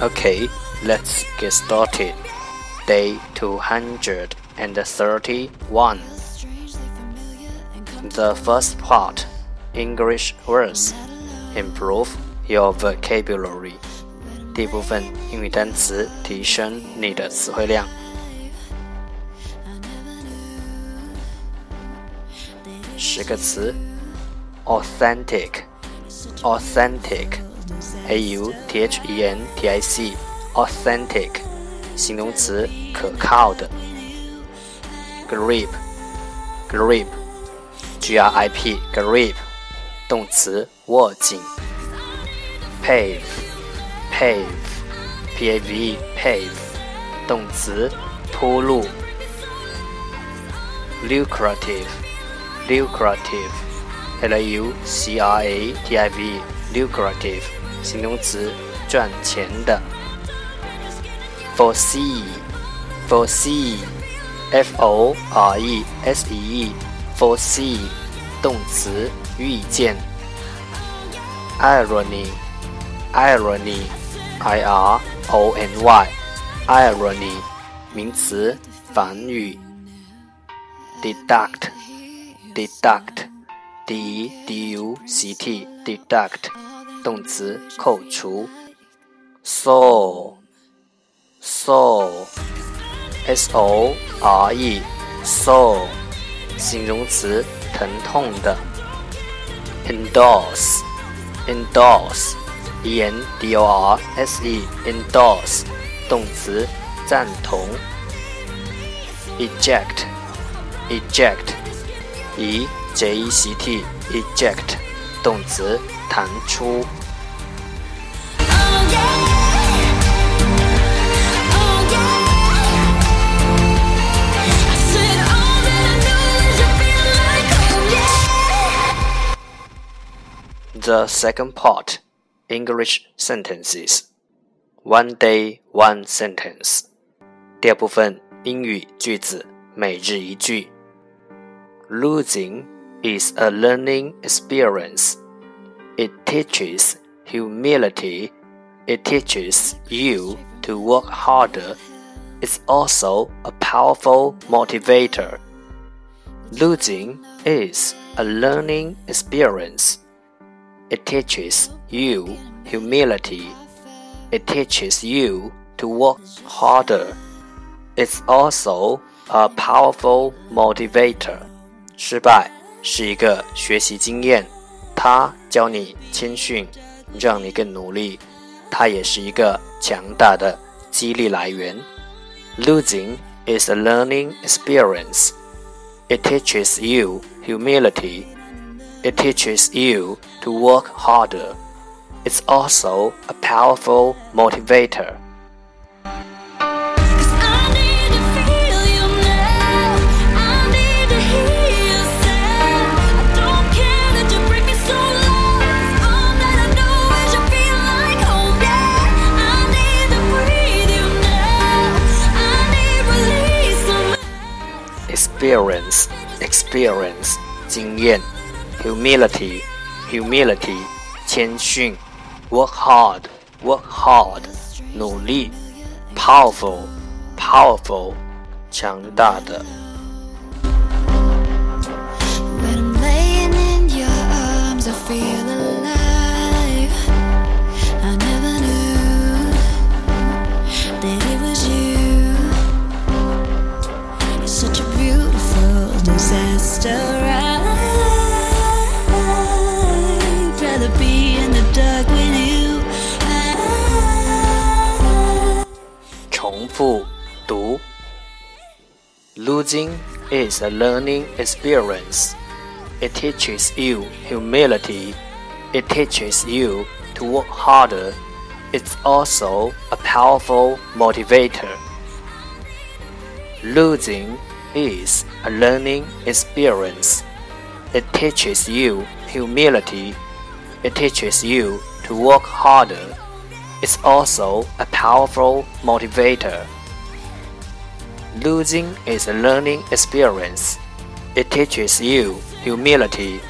Okay, let's get started. Day 231. The first part English words. Improve your vocabulary. 第一部分英语单词，提升你的词汇量。十个词：authentic，authentic。 a u t h e n t i c authentic 形容词可靠的 grip grip g r i p grip 动词握紧 pave pave p a v e pave 动词铺路 lucrative lucrative l u c r a t i v lucrative 形容词，赚钱的。foresee，foresee，f o r e s e e，foresee，动词，预见。irony，irony，i r o n y，irony，名词，反语。deduct，deduct，d d u c t，deduct。动词扣除，sore，sore，s o r e，sore，形容词疼痛的，endorse，endorse，e n d o r s e，endorse，动词赞同，eject，eject，e j e c t，eject，动词弹出。The second part English sentences. One day, one sentence. 第二部分英语句子，每日一句。Losing is a learning experience. It teaches humility. It teaches you to work harder. It's also a powerful motivator. Losing is a learning experience. It teaches you humility. It teaches you to work harder. It's also a powerful motivator. 失败是一个学习经验，它教你谦逊，让你更努力。它也是一个强大的激励来源。Losing is a learning experience. It teaches you humility. It teaches you to work harder. It's also a powerful motivator. experience experience 经验 humility humility 谦逊，work hard work hard 努力 powerful, powerful，强大的。 复读。Losing is a learning experience. It teaches you humility. It teaches you to work harder. It's also a powerful motivator. Losing is a learning experience. It teaches you humility. It teaches you to work harder It's also a powerful motivator. Losing is a learning experience. It teaches you humility.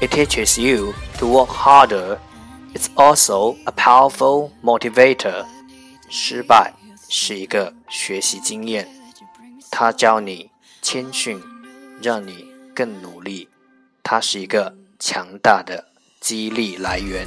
It teaches you to work harder. It's also a powerful motivator. 失败是一个学习经验，它教你谦逊，让你更努力。它是一个强大的激励来源。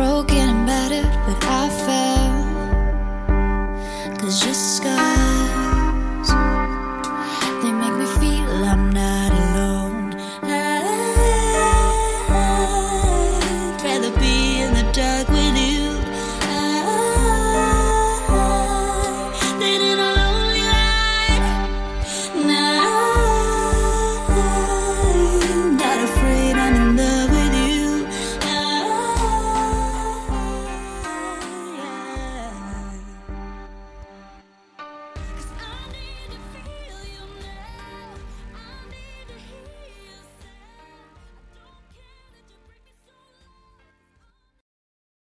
broken.